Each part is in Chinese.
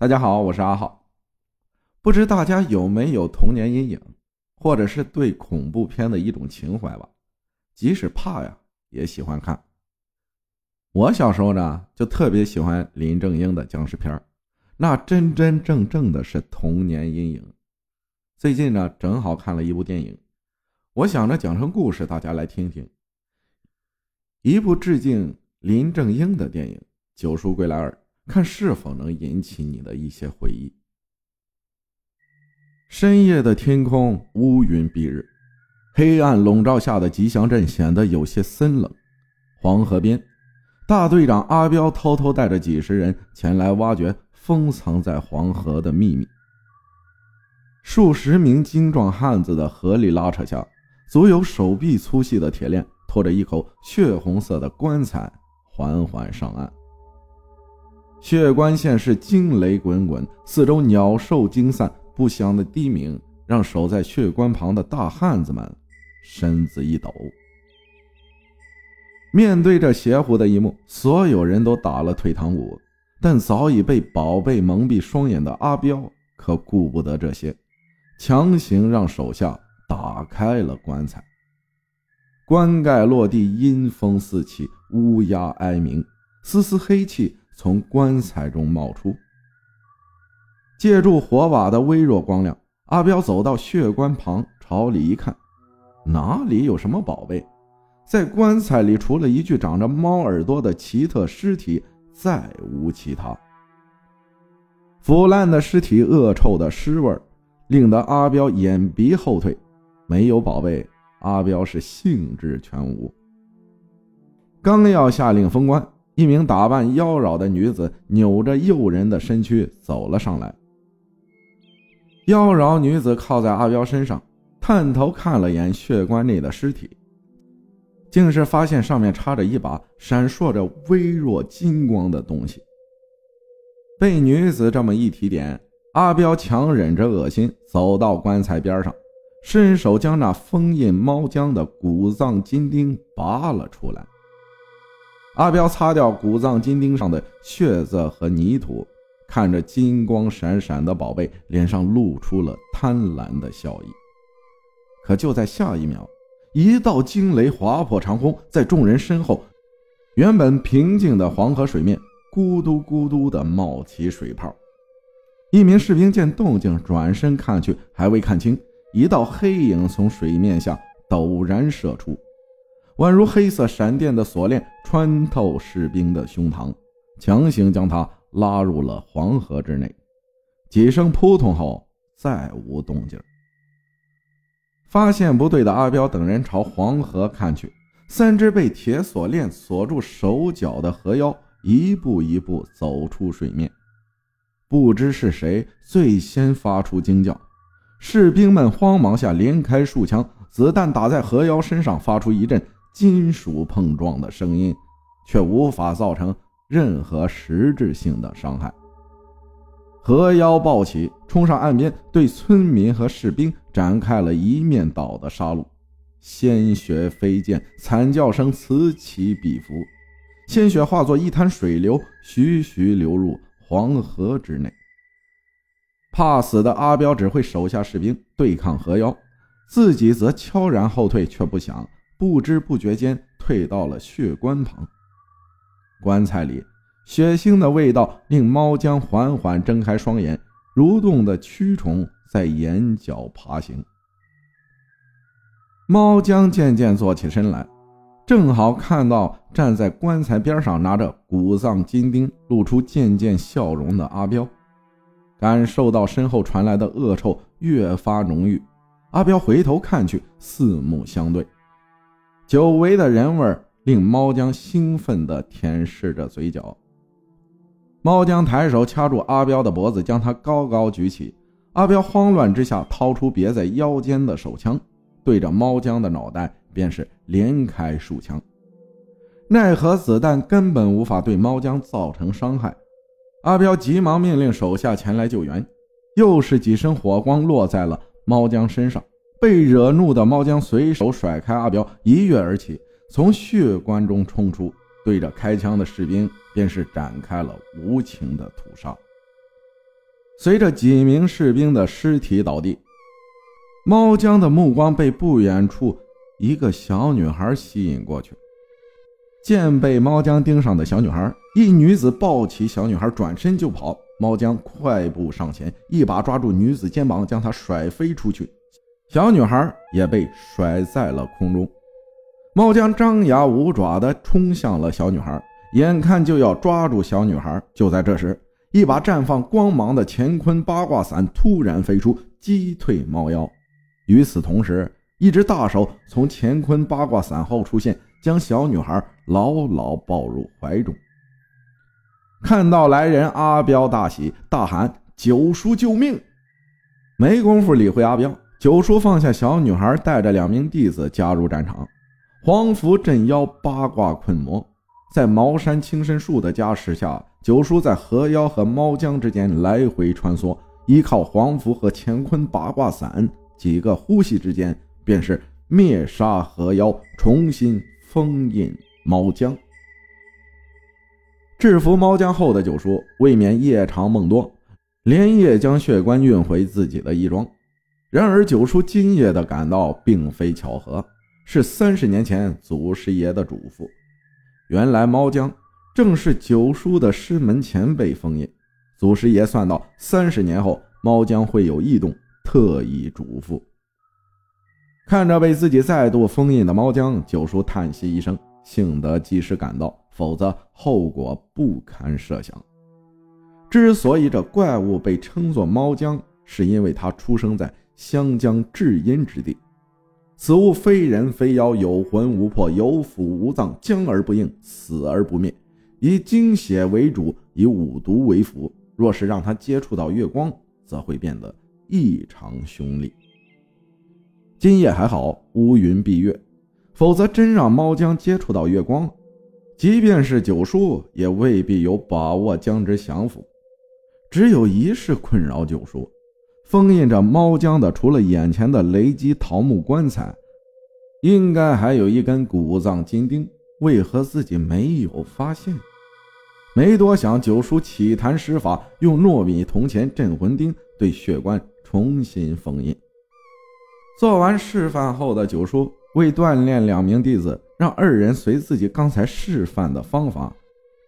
大家好，我是阿浩。不知大家有没有童年阴影，或者是对恐怖片的一种情怀吧？即使怕呀，也喜欢看。我小时候呢，就特别喜欢林正英的僵尸片那真真正正的是童年阴影。最近呢，正好看了一部电影，我想着讲成故事，大家来听听。一部致敬林正英的电影《九叔归来二》。看是否能引起你的一些回忆。深夜的天空乌云蔽日，黑暗笼罩下的吉祥镇显得有些森冷。黄河边，大队长阿彪偷偷带着几十人前来挖掘封藏在黄河的秘密。数十名精壮汉子的合力拉扯下，足有手臂粗细的铁链拖着一口血红色的棺材缓缓上岸。血棺现是惊雷滚滚，四周鸟兽惊散，不祥的低鸣让守在血棺旁的大汉子们身子一抖。面对这邪乎的一幕，所有人都打了退堂鼓。但早已被宝贝蒙蔽双眼的阿彪可顾不得这些，强行让手下打开了棺材。棺盖落地，阴风四起，乌鸦哀鸣，丝丝黑气。从棺材中冒出，借助火把的微弱光亮，阿彪走到血棺旁，朝里一看，哪里有什么宝贝？在棺材里，除了一具长着猫耳朵的奇特尸体，再无其他。腐烂的尸体，恶臭的尸味，令得阿彪眼鼻后退。没有宝贝，阿彪是兴致全无。刚要下令封棺。一名打扮妖娆的女子扭着诱人的身躯走了上来。妖娆女子靠在阿彪身上，探头看了眼血棺内的尸体，竟是发现上面插着一把闪烁着微弱金光的东西。被女子这么一提点，阿彪强忍着恶心，走到棺材边上，伸手将那封印猫浆的古藏金钉拔了出来。阿彪擦掉古藏金钉上的血渍和泥土，看着金光闪闪的宝贝，脸上露出了贪婪的笑意。可就在下一秒，一道惊雷划破长空，在众人身后，原本平静的黄河水面咕嘟咕嘟地冒起水泡。一名士兵见动静，转身看去，还未看清，一道黑影从水面下陡然射出。宛如黑色闪电的锁链穿透士兵的胸膛，强行将他拉入了黄河之内。几声扑通后，再无动静。发现不对的阿彪等人朝黄河看去，三只被铁锁链锁住手脚的河妖一步一步走出水面。不知是谁最先发出惊叫，士兵们慌忙下连开数枪，子弹打在河妖身上，发出一阵。金属碰撞的声音，却无法造成任何实质性的伤害。河妖暴起，冲上岸边，对村民和士兵展开了一面倒的杀戮，鲜血飞溅，惨叫声此起彼伏，鲜血化作一滩水流，徐徐流入黄河之内。怕死的阿彪只会手下士兵对抗河妖，自己则悄然后退，却不想。不知不觉间退到了血棺旁，棺材里血腥的味道令猫将缓缓睁开双眼，蠕动的蛆虫在眼角爬行。猫将渐渐坐起身来，正好看到站在棺材边上拿着古藏金钉、露出渐渐笑容的阿彪，感受到身后传来的恶臭越发浓郁，阿彪回头看去，四目相对。久违的人味令猫将兴奋地舔舐着嘴角。猫将抬手掐住阿彪的脖子，将他高高举起。阿彪慌乱之下，掏出别在腰间的手枪，对着猫将的脑袋便是连开数枪。奈何子弹根本无法对猫将造成伤害。阿彪急忙命令手下前来救援。又是几声火光落在了猫将身上。被惹怒的猫将随手甩开阿彪，一跃而起，从血棺中冲出，对着开枪的士兵便是展开了无情的屠杀。随着几名士兵的尸体倒地，猫江的目光被不远处一个小女孩吸引过去。见被猫江盯上的小女孩，一女子抱起小女孩转身就跑。猫江快步上前，一把抓住女子肩膀，将她甩飞出去。小女孩也被甩在了空中。猫将张牙舞爪地冲向了小女孩，眼看就要抓住小女孩。就在这时，一把绽放光芒的乾坤八卦伞突然飞出，击退猫妖。与此同时，一只大手从乾坤八卦伞后出现，将小女孩牢牢抱入怀中。看到来人，阿彪大喜，大喊：“九叔救命！”没工夫理会阿彪，九叔放下小女孩，带着两名弟子加入战场。黄符镇妖，八卦困魔，在茅山轻身术的加持下，九叔在河妖和猫江之间来回穿梭，依靠黄符和乾坤八卦伞，几个呼吸之间，便是灭杀河妖，重新封印猫江。制服猫江后的九叔，未免夜长梦多，连夜将血棺运回自己的义庄。然而，九叔今夜的赶到并非巧合，是三十年前祖师爷的嘱咐。原来，猫江正是九叔的师门前辈封印。祖师爷算到三十年后猫江会有异动，特意嘱咐。看着被自己再度封印的猫江，九叔叹息一声，幸得及时赶到。否则后果不堪设想。之所以这怪物被称作猫江，是因为它出生在湘江至阴之地。此物非人非妖，有魂无魄，有腑无脏，僵而不硬，死而不灭，以精血为主，以五毒为辅。若是让它接触到月光，则会变得异常凶厉。今夜还好，乌云蔽月，否则真让猫江接触到月光。即便是九叔，也未必有把握将之降服。只有一事困扰九叔：封印着猫江的，除了眼前的雷击桃木棺材，应该还有一根古藏金钉。为何自己没有发现？没多想，九叔起坛施法，用糯米铜钱镇魂钉对血棺重新封印。做完示范后的九叔，为锻炼两名弟子。让二人随自己刚才示范的方法，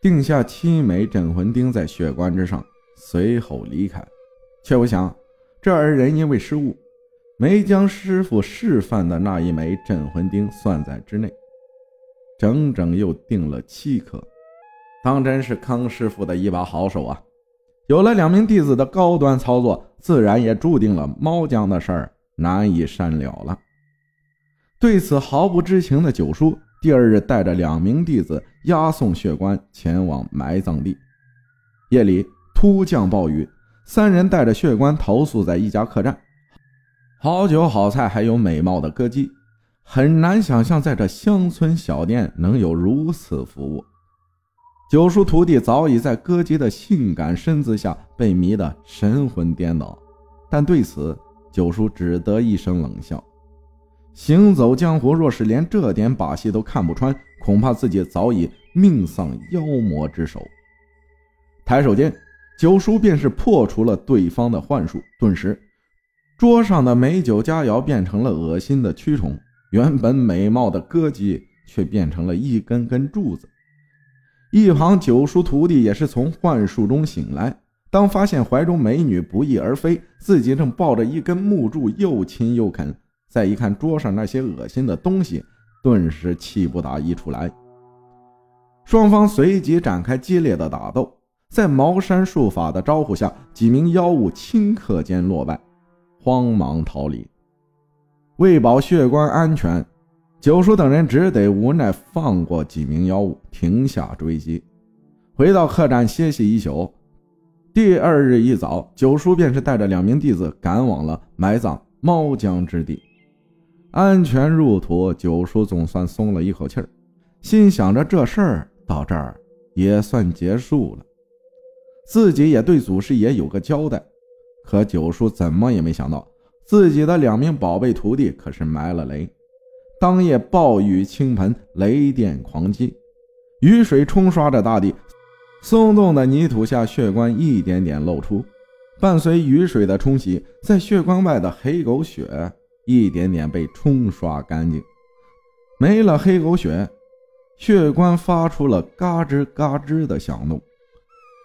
定下七枚镇魂钉在血棺之上，随后离开。却不想，这二人因为失误，没将师傅示范的那一枚镇魂钉算在之内，整整又定了七颗。当真是康师傅的一把好手啊！有了两名弟子的高端操作，自然也注定了猫江的事儿难以善了了。对此毫不知情的九叔，第二日带着两名弟子押送血棺前往埋葬地。夜里突降暴雨，三人带着血棺投宿在一家客栈。好酒好菜，还有美貌的歌姬，很难想象在这乡村小店能有如此服务。九叔徒弟早已在歌姬的性感身姿下被迷得神魂颠倒，但对此九叔只得一声冷笑。行走江湖，若是连这点把戏都看不穿，恐怕自己早已命丧妖魔之手。抬手间，九叔便是破除了对方的幻术，顿时，桌上的美酒佳肴变成了恶心的蛆虫，原本美貌的歌姬却变成了一根根柱子。一旁九叔徒弟也是从幻术中醒来，当发现怀中美女不翼而飞，自己正抱着一根木柱，又亲又啃。再一看桌上那些恶心的东西，顿时气不打一处来。双方随即展开激烈的打斗，在茅山术法的招呼下，几名妖物顷刻间落败，慌忙逃离。为保血棺安全，九叔等人只得无奈放过几名妖物，停下追击，回到客栈歇息一宿。第二日一早，九叔便是带着两名弟子赶往了埋葬猫江之地。安全入土，九叔总算松了一口气，心想着这事儿到这儿也算结束了，自己也对祖师爷有个交代。可九叔怎么也没想到，自己的两名宝贝徒弟可是埋了雷。当夜暴雨倾盆，雷电狂击，雨水冲刷着大地，松动的泥土下，血棺一点点露出。伴随雨水的冲洗，在血棺外的黑狗血一点点被冲刷干净。没了黑狗血，血棺发出了嘎吱嘎吱的响动。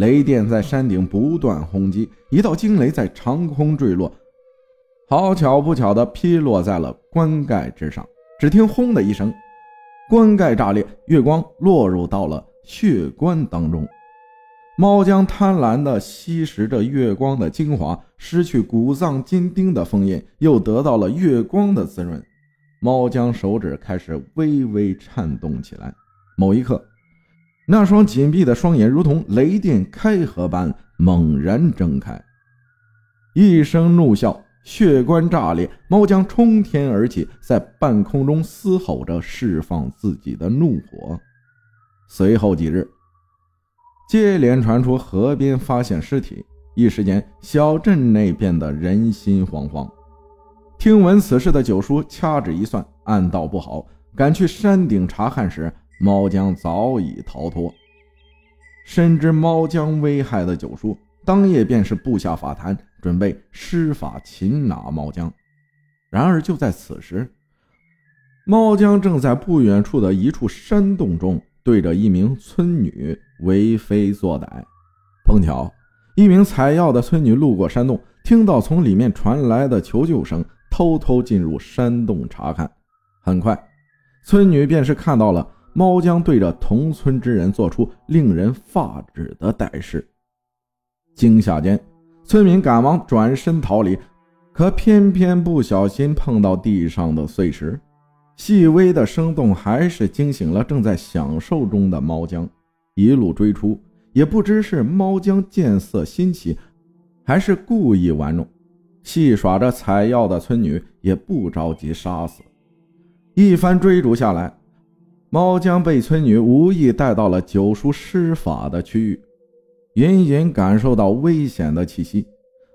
雷电在山顶不断轰击，一道惊雷在长空坠落，好巧不巧地劈落在了棺盖之上。只听“轰”的一声，棺盖炸裂，月光落入到了血棺当中。猫将贪婪地吸食着月光的精华，失去骨脏金钉的封印，又得到了月光的滋润。猫将手指开始微微颤动起来。某一刻，那双紧闭的双眼如同雷电开合般猛然睁开，一声怒啸，血棺炸裂，猫将冲天而起，在半空中嘶吼着释放自己的怒火。随后几日。接连传出河边发现尸体，一时间小镇内变得人心惶惶。听闻此事的九叔掐指一算，暗道不好，赶去山顶查看时，猫将早已逃脱。深知猫将危害的九叔，当夜便是布下法坛，准备施法擒拿猫将。然而就在此时，猫将正在不远处的一处山洞中。对着一名村女为非作歹，碰巧一名采药的村女路过山洞，听到从里面传来的求救声，偷偷进入山洞查看。很快，村女便是看到了猫将对着同村之人做出令人发指的歹事。惊吓间，村民赶忙转身逃离，可偏偏不小心碰到地上的碎石。细微的声动还是惊醒了正在享受中的猫将，一路追出，也不知是猫将见色心起，还是故意玩弄。戏耍着采药的村女也不着急杀死，一番追逐下来，猫江被村女无意带到了九叔施法的区域，隐隐感受到危险的气息。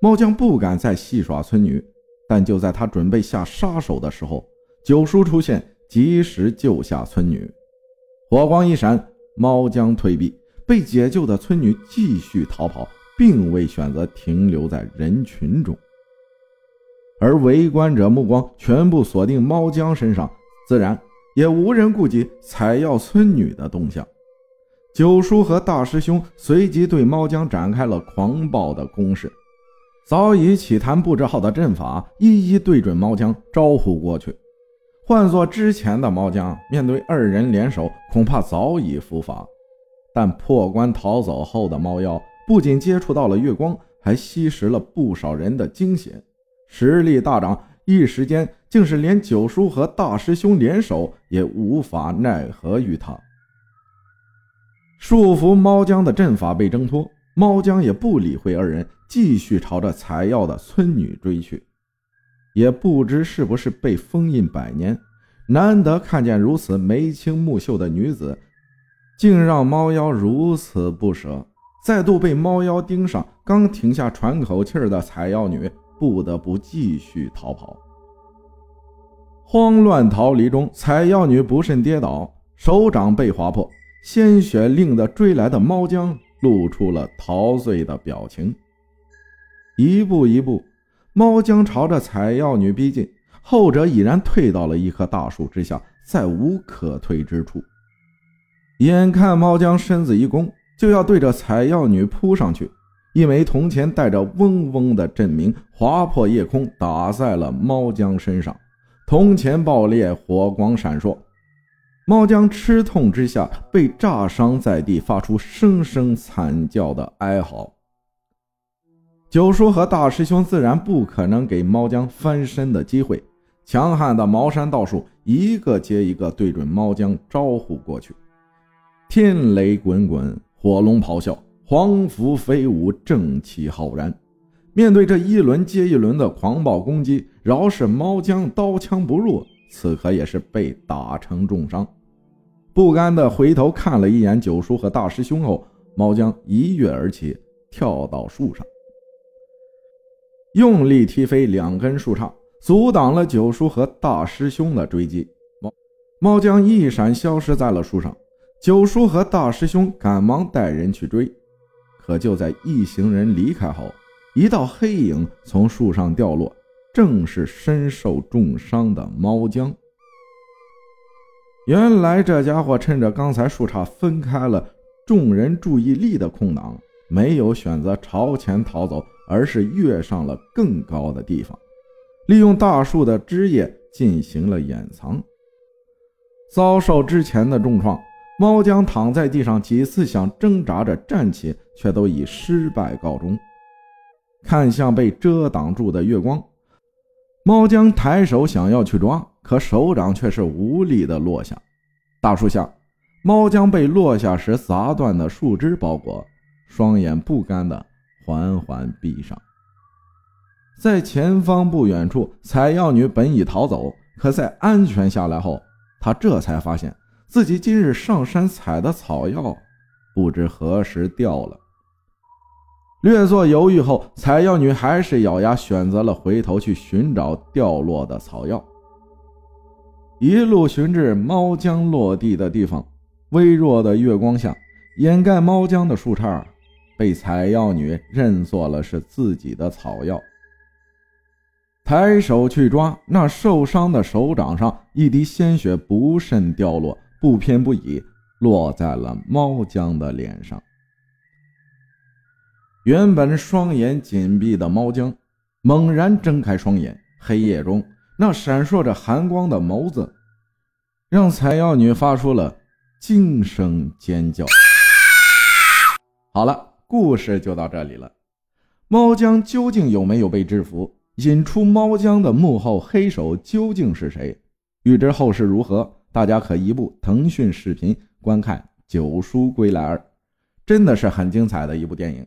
猫江不敢再戏耍村女，但就在他准备下杀手的时候。九叔出现，及时救下村女。火光一闪，猫将退避，被解救的村女继续逃跑，并未选择停留在人群中。而围观者目光全部锁定猫江身上，自然也无人顾及采药村女的动向。九叔和大师兄随即对猫江展开了狂暴的攻势，早已起坛布置好的阵法一一对准猫江招呼过去。换做之前的猫将，面对二人联手，恐怕早已伏法。但破关逃走后的猫妖，不仅接触到了月光，还吸食了不少人的精血，实力大涨。一时间，竟是连九叔和大师兄联手也无法奈何于他。束缚猫将的阵法被挣脱，猫将也不理会二人，继续朝着采药的村女追去。也不知是不是被封印百年，难得看见如此眉清目秀的女子，竟让猫妖如此不舍。再度被猫妖盯上，刚停下喘口气的采药女不得不继续逃跑。慌乱逃离中，采药女不慎跌倒，手掌被划破，鲜血令得追来的猫将露出了陶醉的表情，一步一步。猫将朝着采药女逼近，后者已然退到了一棵大树之下，再无可退之处。眼看猫将身子一弓，就要对着采药女扑上去，一枚铜钱带着嗡嗡的震鸣划破夜空，打在了猫将身上，铜钱爆裂，火光闪烁。猫将吃痛之下被炸伤在地，发出声声惨叫的哀嚎。九叔和大师兄自然不可能给猫将翻身的机会，强悍的茅山道术一个接一个对准猫将招呼过去。天雷滚滚，火龙咆哮，黄符飞舞，正气浩然。面对这一轮接一轮的狂暴攻击，饶是猫将刀枪不入，此刻也是被打成重伤。不甘的回头看了一眼九叔和大师兄后，猫将一跃而起，跳到树上。用力踢飞两根树杈，阻挡了九叔和大师兄的追击。猫猫将一闪，消失在了树上。九叔和大师兄赶忙带人去追，可就在一行人离开后，一道黑影从树上掉落，正是身受重伤的猫江。原来这家伙趁着刚才树杈分开了众人注意力的空档，没有选择朝前逃走，而是跃上了更高的地方，利用大树的枝叶进行了掩藏。遭受之前的重创，猫江躺在地上，几次想挣扎着站起，却都以失败告终。看向被遮挡住的月光，猫将抬手想要去抓，可手掌却是无力的落下。大树下，猫将被落下时砸断的树枝包裹，双眼不甘的缓缓闭上。在前方不远处，采药女本已逃走，可在安全下来后。他这才发现自己今日上山采的草药，不知何时掉了。略作犹豫后，采药女还是咬牙选择了回头去寻找掉落的草药。一路寻至猫江落地的地方，微弱的月光下，掩盖猫江的树杈被采药女认作了是自己的草药。抬手去抓，那受伤的手掌上一滴鲜血不慎掉落，不偏不倚落在了猫江的脸上。原本双眼紧闭的猫江猛然睁开双眼，黑夜中那闪烁着寒光的眸子，让采药女发出了惊声尖叫。好了，故事就到这里了。猫江究竟有没有被制服？引出猫江的幕后黑手究竟是谁？欲知后事如何，大家可移步腾讯视频观看《九叔归来二》，真的是很精彩的一部电影。